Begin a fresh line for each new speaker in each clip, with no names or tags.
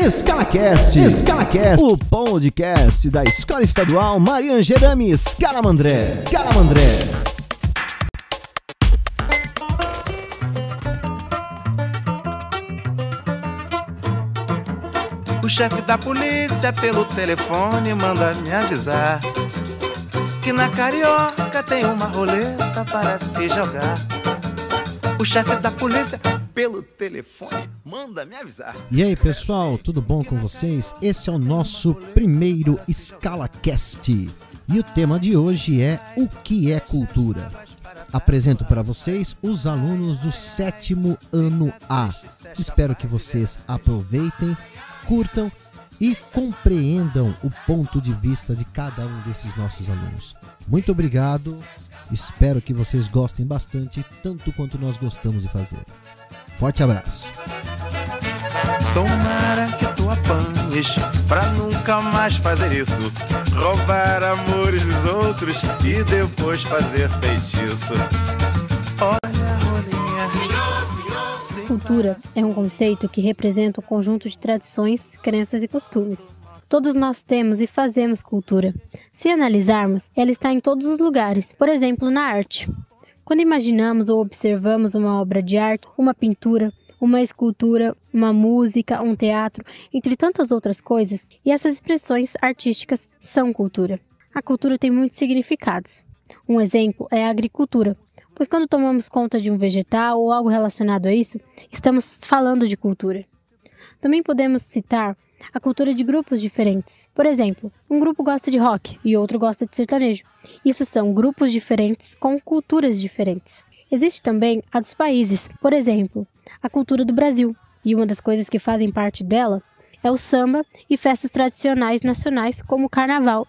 EscalaCast, EscalaCast, o podcast da Escola Estadual Maria Angerames Calamandré, Calamandré.
O chefe da polícia pelo telefone manda me avisar que na carioca tem uma roleta para se jogar. O chefe da polícia pelo telefone manda me avisar.
E aí, pessoal, tudo bom com vocês? Esse é o nosso primeiro ScalaCast. E o tema de hoje é o que é cultura. Apresento para vocês os alunos do sétimo ano A. Espero que vocês aproveitem, curtam e compreendam o ponto de vista de cada um desses nossos alunos. Muito obrigado. Espero que vocês gostem bastante, tanto quanto nós gostamos de fazer. Forte abraço.
Tomara que tu apanhes pra nunca mais fazer isso. Roubar amores dos outros e depois fazer feitiço.
Cultura é um conceito que representa um conjunto de tradições, crenças e costumes. Todos nós temos e fazemos cultura. Se analisarmos, ela está em todos os lugares, por exemplo, na arte. Quando imaginamos ou observamos uma obra de arte, uma pintura, uma escultura, uma música, um teatro, entre tantas outras coisas, e essas expressões artísticas são cultura. A cultura tem muitos significados. Um exemplo é a agricultura, pois quando tomamos conta de um vegetal ou algo relacionado a isso, estamos falando de cultura. Também podemos citar a cultura de grupos diferentes. Por exemplo, um grupo gosta de rock e outro gosta de sertanejo. Isso são grupos diferentes com culturas diferentes. Existe também a dos países, por exemplo, a cultura do Brasil, e uma das coisas que fazem parte dela é o samba e festas tradicionais nacionais como o carnaval.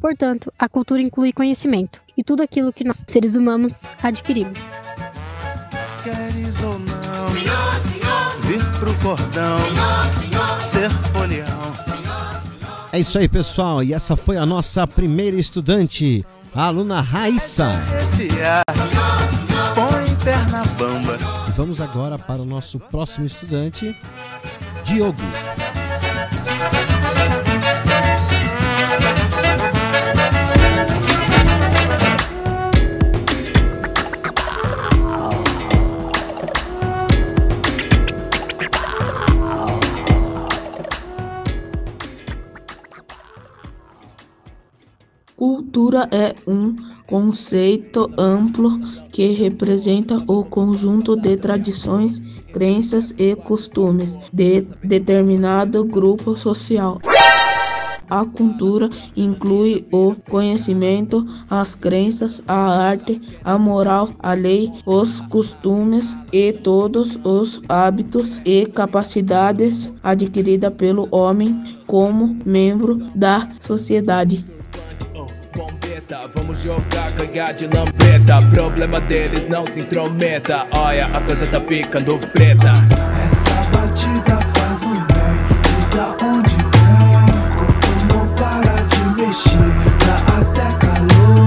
Portanto, a cultura inclui conhecimento e tudo aquilo que nós, seres humanos, adquirimos.
Queres ou não? Senhor, senhor. Vir pro cordão. Senhor, senhor.
É isso aí, pessoal. E essa foi a nossa primeira estudante, a aluna Raíssa.
Arrepiar. Põe perna bamba.
E vamos agora para o nosso próximo estudante, Diogo.
Cultura é um conceito amplo que representa o conjunto de tradições, crenças e costumes de determinado grupo social. A cultura inclui o conhecimento, as crenças, a arte, a moral, a lei, os costumes e todos os hábitos e capacidades adquiridas pelo homem como membro da sociedade.
Bombeta, vamos jogar, ganhar de lambeta. Problema deles não se intrometa. Olha, a coisa tá ficando preta.
Essa batida faz um bem, diz da onde vem. Corpo não para de mexer, dá até calor.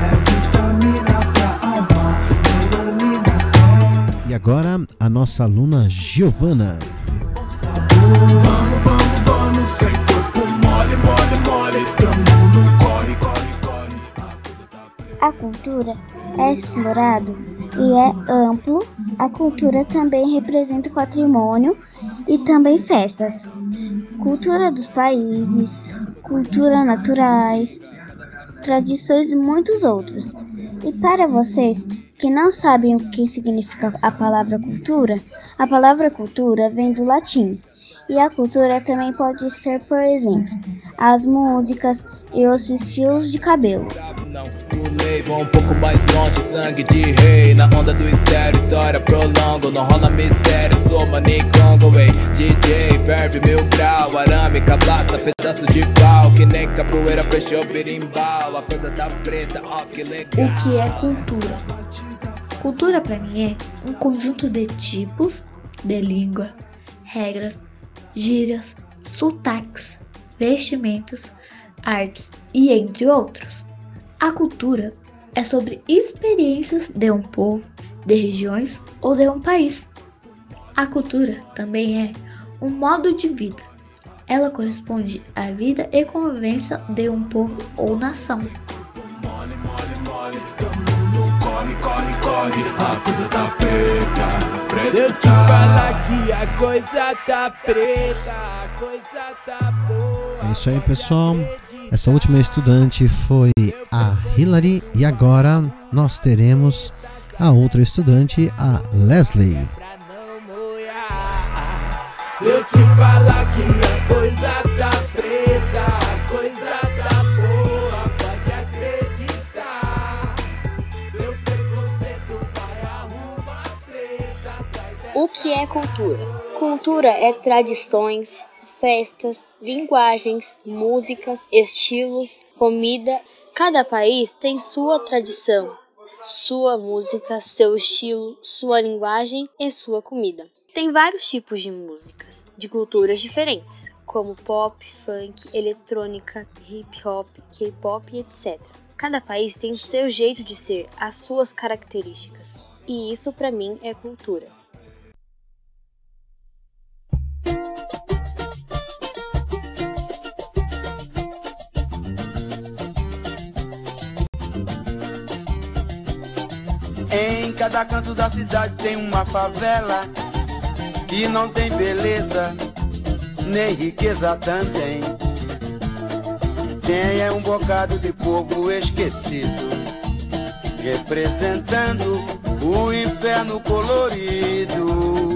É vitamina pra alma, melanina tem
E agora, a nossa aluna Giovana.
Vamos, vamos, vamos, sem corpo mole, mole, mole. Tamo no A
cultura é explorado e é amplo. A cultura também representa patrimônio e também festas. Cultura dos países, cultura naturais, tradições e muitos outros. E para vocês que não sabem o que significa a palavra cultura, a palavra cultura vem do latim. E a cultura também pode ser, por exemplo, as músicas e os estilos de cabelo.
Não pulei, vou um pouco mais longe, sangue de rei. Na onda do estéreo, história prolongo. Não rola mistério, sou manicongo, ei. DJ, ferve mil grau, arame, cabaça, pedaço de pau. Que nem capoeira fechou berimbau. A coisa tá preta, ó, que legal.
O que é cultura? Cultura para mim é um conjunto de tipos de língua, regras, gírias, sotaques, vestimentos, artes e entre outros. A cultura é sobre experiências de um povo, de regiões ou de um país. A cultura também é um modo de vida Ela corresponde à vida e convivência de um povo ou nação.
Corre, corre, corre, a coisa tá preta, preta.
Se eu te falar que a coisa tá preta, a coisa tá boa.
É isso aí, pessoal. Essa última estudante foi a Hillary e agora nós teremos a outra estudante, a Leslie.
Pra não molhar. Se eu te falar que a coisa tá preta,
O que é cultura? Cultura é tradições, festas, linguagens, músicas, estilos, comida. Cada país tem sua tradição, sua música, seu estilo, sua linguagem e sua comida. Tem vários tipos de músicas, de culturas diferentes, como pop, funk, eletrônica, hip hop, K-pop, etc. Cada país tem o seu jeito de ser, as suas características. E isso para mim é cultura.
Cada canto da cidade tem uma favela que não tem beleza, nem riqueza também. Tem é um bocado de povo esquecido, representando o inferno colorido.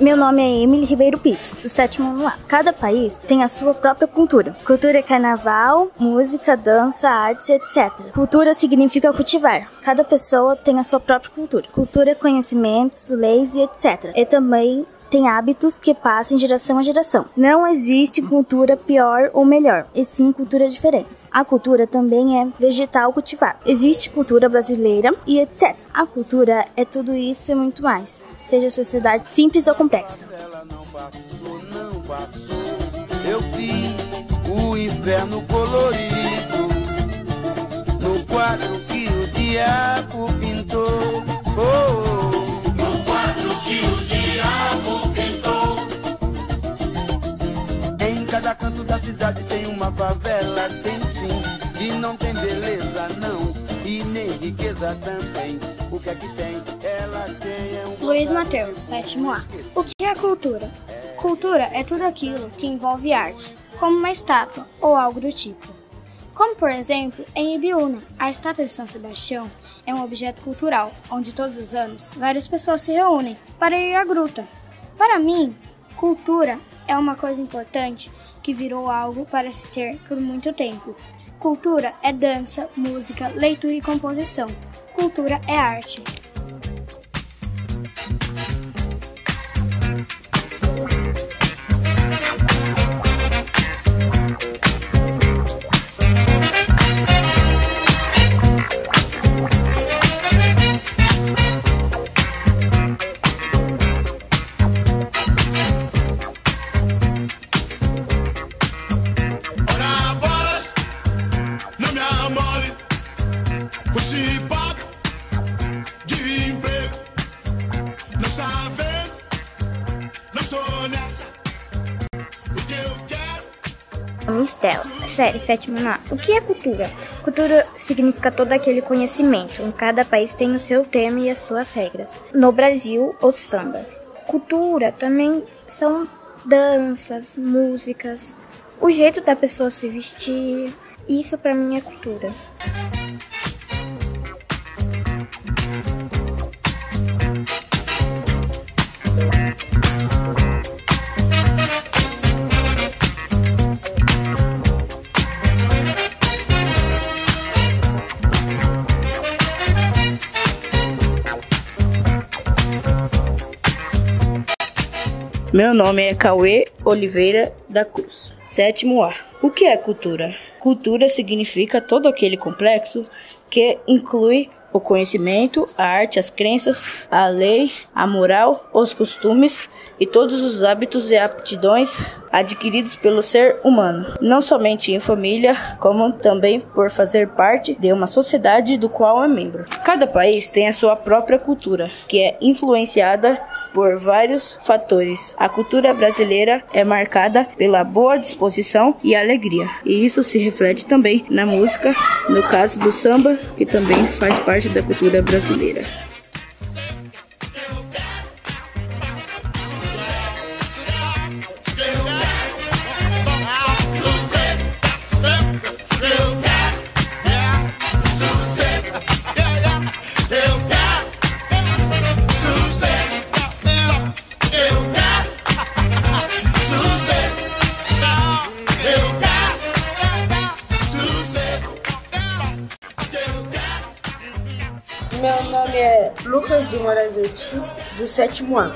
Meu nome é Emily Ribeiro Pires, do sétimo ano A. Cada país tem a sua própria cultura. Cultura é carnaval, música, dança, arte, etc. Cultura significa cultivar. Cada pessoa tem a sua própria cultura. Cultura é conhecimentos, leis e etc. E também tem hábitos que passam de geração a geração. Não existe cultura pior ou melhor, e sim culturas diferentes. A cultura também é vegetal cultivar. Existe cultura brasileira e etc. A cultura é tudo isso e muito mais, seja a sociedade simples ou complexa.
Eu vi o inferno colorido no quadro que o diabo uma favela, tem sim, e não tem beleza não, e nem riqueza também. O que é que tem? Ela tem é um
Luiz Mateus, sétimo A. O que é cultura? Cultura é tudo aquilo que envolve arte, como uma estátua ou algo do tipo. Como, por exemplo, em Ibiúna, a estátua de São Sebastião é um objeto cultural, onde todos os anos várias pessoas se reúnem para ir à gruta. Para mim, cultura é uma coisa importante que virou algo para se ter por muito tempo. Cultura é dança, música, leitura e composição. Cultura é arte.
Série A. O que é cultura? Cultura significa todo aquele conhecimento. Em cada país tem o seu termo e as suas regras. No Brasil, o samba. Cultura também são danças, músicas, o jeito da pessoa se vestir. Isso pra mim é cultura.
Meu nome é Cauê Oliveira da Cruz, sétimo A. O que é cultura? Cultura significa todo aquele complexo que inclui o conhecimento, a arte, as crenças, a lei, a moral, os costumes e todos os hábitos e aptidões adquiridos pelo ser humano, não somente em família, como também por fazer parte de uma sociedade do qual é membro. Cada país tem a sua própria cultura, que é influenciada por vários fatores. A cultura brasileira é marcada pela boa disposição e alegria, e isso se reflete também na música, no caso do samba, que também faz parte da cultura brasileira.
Sétimo ano.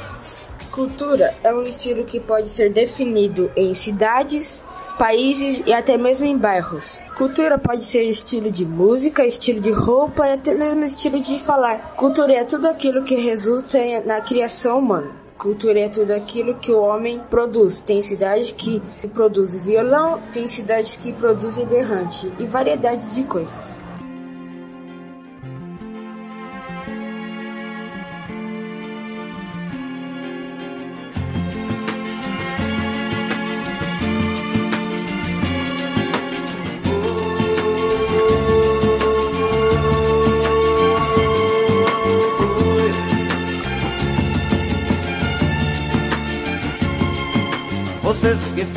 Cultura é um estilo que pode ser definido em cidades, países e até mesmo em bairros. Cultura pode ser estilo de música, estilo de roupa e até mesmo estilo de falar. Cultura é tudo aquilo que resulta na criação humana. Cultura é tudo aquilo que o homem produz. Tem cidades que produzem violão, tem cidades que produzem berrante e variedades de coisas.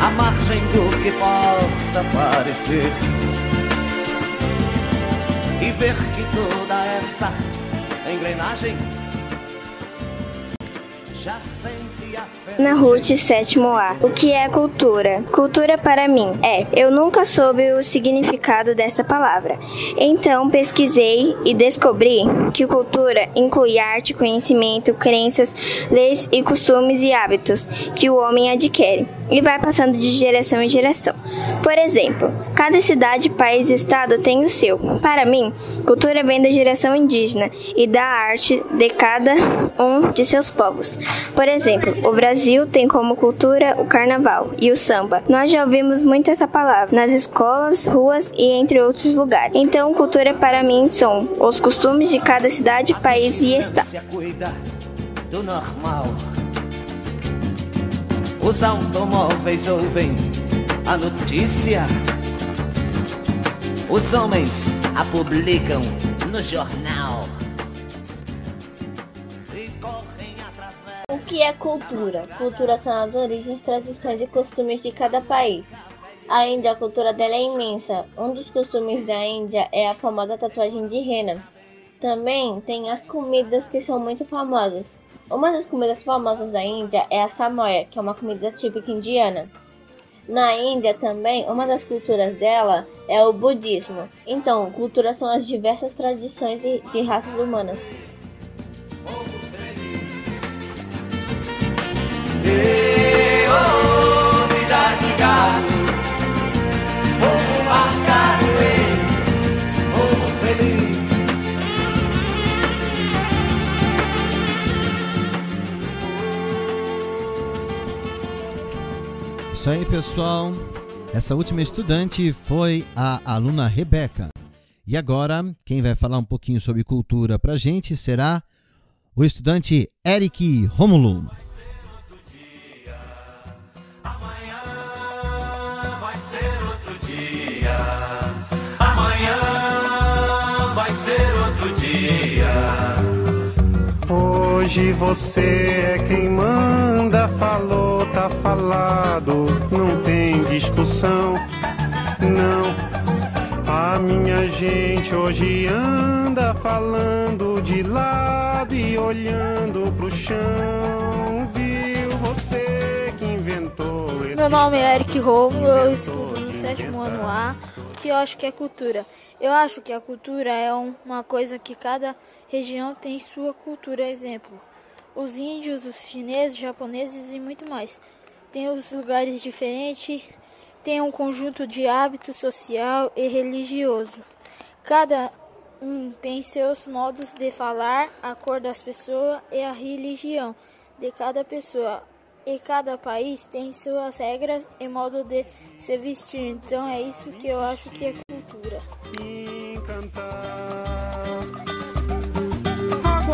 à margem do que possa parecer. E ver que toda essa engrenagem já sente.
Na Ruth, sétimo A. O que é cultura? Cultura para mim é. Eu nunca soube o significado dessa palavra. Então pesquisei e descobri que cultura inclui arte, conhecimento, crenças, leis e costumes e hábitos que o homem adquire e vai passando de geração em geração. Por exemplo, cada cidade, país e estado tem o seu. Para mim, cultura vem da geração indígena e da arte de cada um de seus povos. Por exemplo, o Brasil tem como cultura o carnaval e o samba. Nós já ouvimos muito essa palavra nas escolas, ruas e entre outros lugares. Então, cultura para mim são os costumes de cada cidade, país e estado.
Os automóveis ouvem a notícia. Os homens a publicam no jornal.
O que é cultura? Cultura são as origens, tradições e costumes de cada país. A Índia, a cultura dela é imensa. Um dos costumes da Índia é a famosa tatuagem de rena. Também tem as comidas que são muito famosas. Uma das comidas famosas da Índia é a samoia, que é uma comida típica indiana. Na Índia também, uma das culturas dela é o budismo. Então, cultura são as diversas tradições de, raças humanas.
Ei,
Isso aí, pessoal. Essa última estudante foi a aluna Rebeca. E agora, quem vai falar um pouquinho sobre cultura pra gente será o estudante Eric Romulo.
Hoje você é quem manda, falou, tá falado, não tem discussão, não. A minha gente hoje anda falando de lado e olhando pro chão, viu você que inventou esse
Meu nome é Eric Romulo, eu estudo no sétimo ano A. O que eu acho que é cultura? Eu acho que a cultura é um- uma coisa que cada região tem sua cultura. Exemplo, os índios, os chineses, os japoneses e muito mais. Tem os lugares diferentes, tem um conjunto de hábitos social e religioso. Cada um tem seus modos de falar, a cor das pessoas e a religião de cada pessoa. E cada país tem suas regras e modo de se vestir. Então é isso que eu acho que é cultura.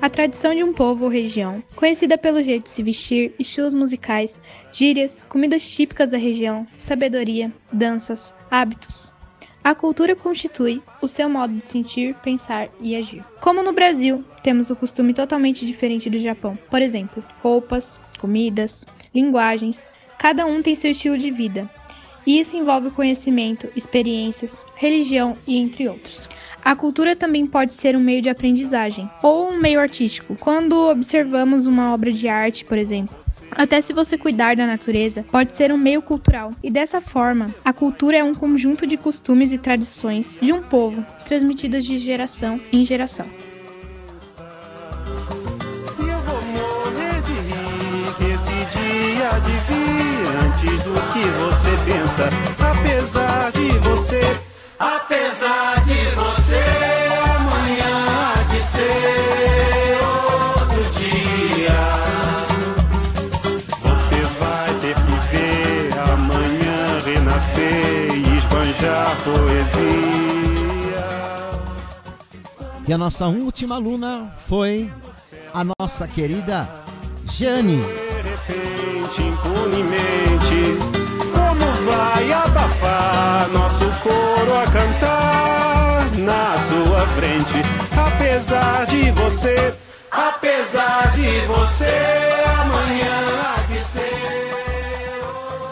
A tradição de um povo ou região, conhecida pelo jeito de se vestir, estilos musicais, gírias, comidas típicas da região, sabedoria, danças, hábitos. A cultura constitui o seu modo de sentir, pensar e agir. Como no Brasil, temos o costume totalmente diferente do Japão. Por exemplo, roupas, comidas, linguagens, cada um tem seu estilo de vida. E isso envolve conhecimento, experiências, religião e entre outros. A cultura também pode ser um meio de aprendizagem ou um meio artístico. Quando observamos uma obra de arte, por exemplo, até se você cuidar da natureza, pode ser um meio cultural. E dessa forma, a cultura é um conjunto de costumes e tradições de um povo, transmitidas de geração em geração.
morrer de esse dia há de vir antes do que você pensa. Apesar de você, apesar de você, amanhã de ser outro dia. Você vai ter que ver amanhã renascer e esbanjar poesia.
E a nossa última aluna foi a nossa querida Jane.
repente, impunemente. Frente? Apesar de você, apesar de você, amanhã há de ser.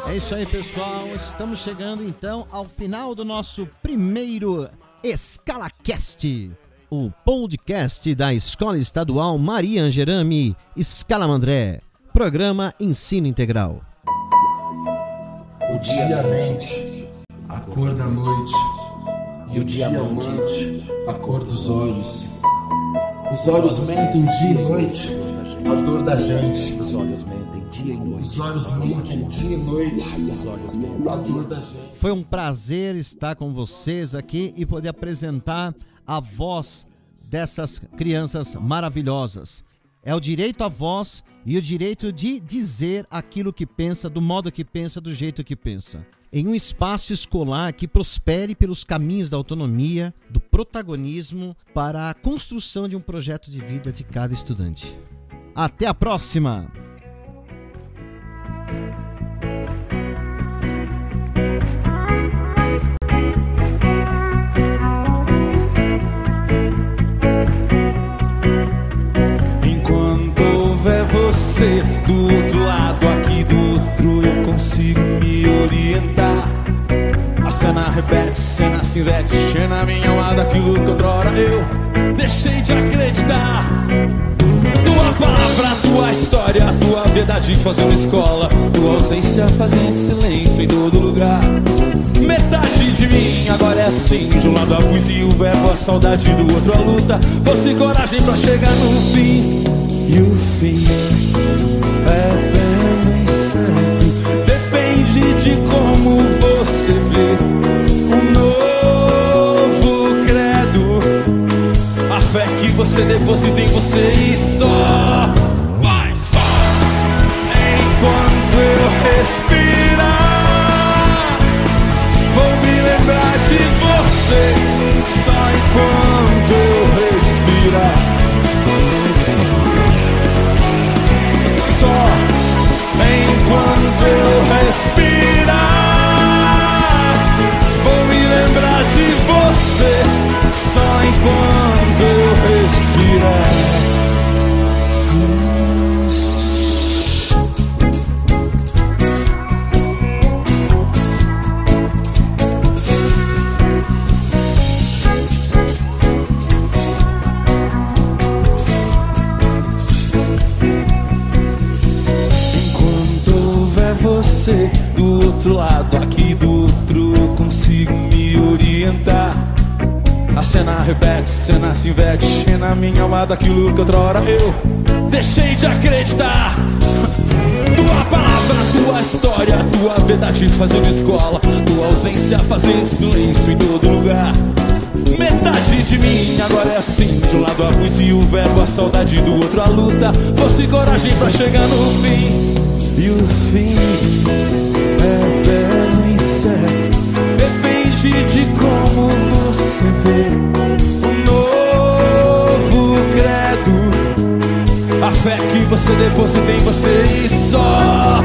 É isso aí, pessoal. Estamos chegando então ao final do nosso primeiro EscalaCast, o podcast da Escola Estadual Maria Angerami Escalamandré, programa Ensino Integral.
O dia mente, a cor da noite, e o diamante, a cor dos olhos. Os olhos mentem dia e noite, a dor da gente. Os olhos mentem dia e noite. Os olhos mentem dia e noite, a dor da gente.
Foi um prazer estar com vocês aqui e poder apresentar a voz dessas crianças maravilhosas. É o direito à voz e o direito de dizer aquilo que pensa, do modo que pensa, do jeito que pensa. Em um espaço escolar que prospere pelos caminhos da autonomia, do protagonismo, para a construção de um projeto de vida de cada estudante. Até a próxima!
Enquanto houver você do outro lado, aqui do outro, eu consigo orientar. A cena repete, cena se inverte, enche na minha alma daquilo que outrora eu deixei de acreditar. Tua palavra, tua história, tua verdade fazendo escola, tua ausência fazendo silêncio em todo lugar. Metade de mim agora é assim, de um lado a poesia, o verbo, a saudade, do outro a luta. Fosse coragem pra chegar no fim. E o fim de como você vê um novo credo. A fé que você deposita em você e só outro lado, aqui do outro, consigo me orientar. A cena repete, cena se investe na minha alma daquilo que outra hora eu deixei de acreditar. Tua palavra, tua história, tua verdade fazendo escola, tua ausência fazendo silêncio em todo lugar. Metade de mim agora é assim De um lado a luz e o verbo, a saudade do outro a luta Fosse coragem pra chegar no fim E o fim de como você vê Um novo credo. A fé que você deposita em você e só